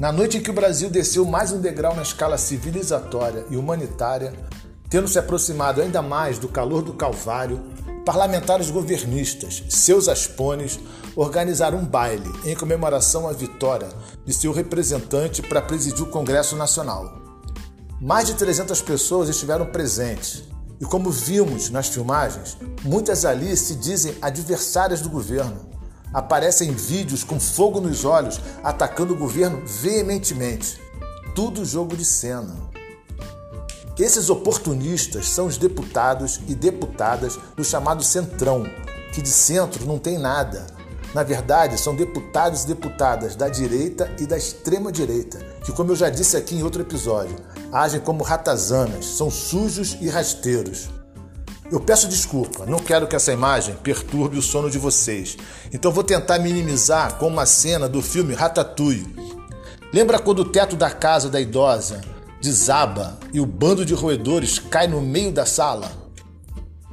Na noite em que o Brasil desceu mais um degrau na escala civilizatória e humanitária, tendo se aproximado ainda mais do calor do Calvário, parlamentares governistas, seus aspones, organizaram um baile em comemoração à vitória de seu representante para presidir o Congresso Nacional. Mais de 300 pessoas estiveram presentes e, como vimos nas filmagens, muitas ali se dizem adversárias do governo aparecem vídeos com fogo nos olhos atacando o governo veementemente. Tudo jogo de cena. Esses oportunistas são os deputados e deputadas do chamado Centrão, que de centro não tem nada. Na verdade, são deputados e deputadas da direita e da extrema direita, que, como eu já disse aqui em outro episódio, agem como ratazanas, são sujos e rasteiros. Eu peço desculpa, não quero que essa imagem perturbe o sono de vocês. Então vou tentar minimizar com uma cena do filme Ratatouille. Lembra quando o teto da casa da idosa desaba e o bando de roedores cai no meio da sala?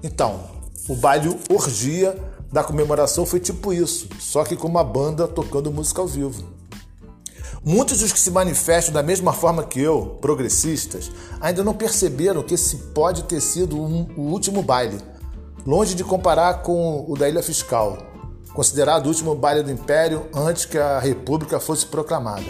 Então, o baile orgia da comemoração foi tipo isso, só que com uma banda tocando música ao vivo. Muitos dos que se manifestam da mesma forma que eu, progressistas, ainda não perceberam que esse pode ter sido um, o último baile, longe de comparar com o da Ilha Fiscal, considerado o último baile do Império antes que a República fosse proclamada.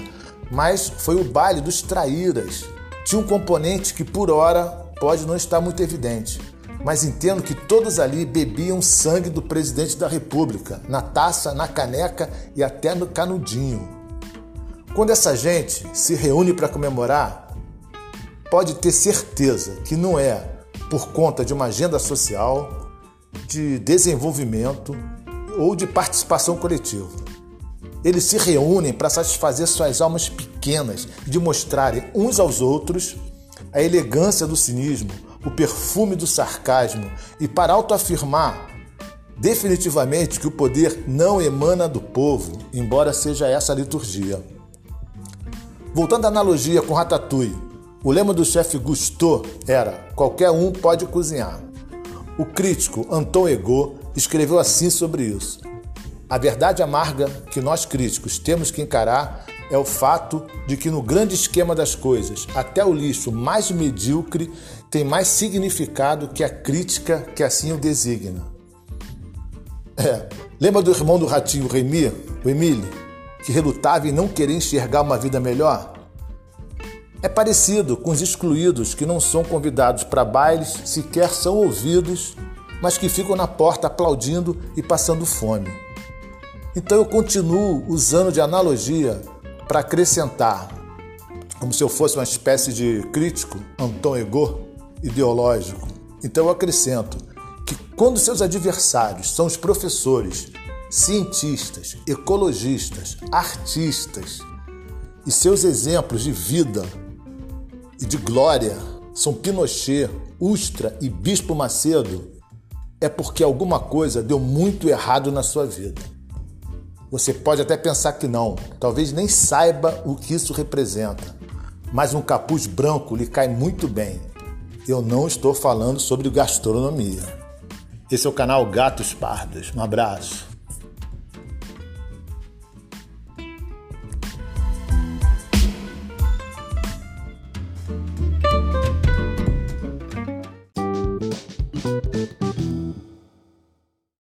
Mas foi o baile dos traíras. Tinha um componente que, por hora, pode não estar muito evidente, mas entendo que todos ali bebiam sangue do presidente da República, na taça, na caneca e até no canudinho. Quando essa gente se reúne para comemorar, pode ter certeza que não é por conta de uma agenda social, de desenvolvimento ou de participação coletiva. Eles se reúnem para satisfazer suas almas pequenas e de mostrarem uns aos outros a elegância do cinismo, o perfume do sarcasmo e para autoafirmar definitivamente que o poder não emana do povo, embora seja essa a liturgia. Voltando à analogia com Ratatouille, o lema do chefe Gusteau era: qualquer um pode cozinhar. O crítico Anton Ego escreveu assim sobre isso. A verdade amarga que nós críticos temos que encarar é o fato de que no grande esquema das coisas, até o lixo mais medíocre tem mais significado que a crítica que assim o designa. É, lembra do irmão do ratinho Remy, o Emile? que relutava em não querer enxergar uma vida melhor? É parecido com os excluídos que não são convidados para bailes, sequer são ouvidos, mas que ficam na porta aplaudindo e passando fome. Então eu continuo usando de analogia para acrescentar, como se eu fosse uma espécie de crítico, Anton Ego, ideológico. Então eu acrescento que quando seus adversários são os professores cientistas, ecologistas, artistas e seus exemplos de vida e de glória são Pinochet, Ustra e Bispo Macedo, é porque alguma coisa deu muito errado na sua vida. Você pode até pensar que não, talvez nem saiba o que isso representa, mas um capuz branco lhe cai muito bem. Eu não estou falando sobre gastronomia. Esse é o canal Gatos Pardos. Um abraço.